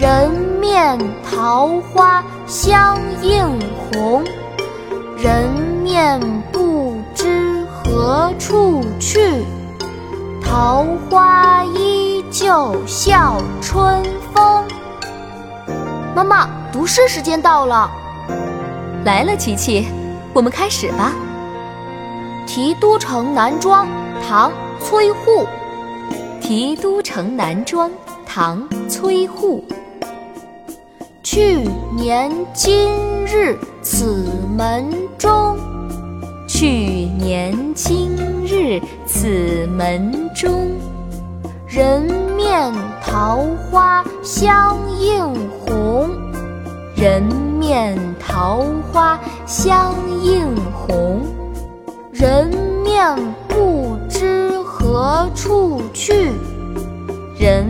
人面桃花相映红。人面不知何处去，桃花依旧笑春风。妈妈，读诗时间到了。来了，琪琪，我们开始吧。《题都城南庄》唐·崔护。《题都城南庄》唐·崔护。去年今日此门中，去年今日此门中，人面桃花相映红。人面桃花相映红。人面不知何处去，人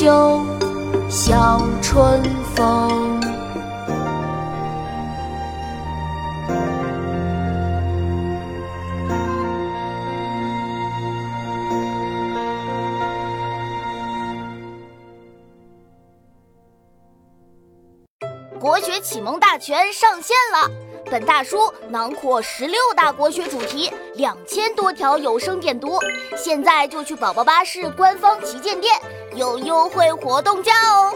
依旧笑春风。国学启蒙大全上线了！本大书囊括十六大国学主题，两千多条有声点读。现在就去宝宝巴士官方旗舰店，有优惠活动价哦！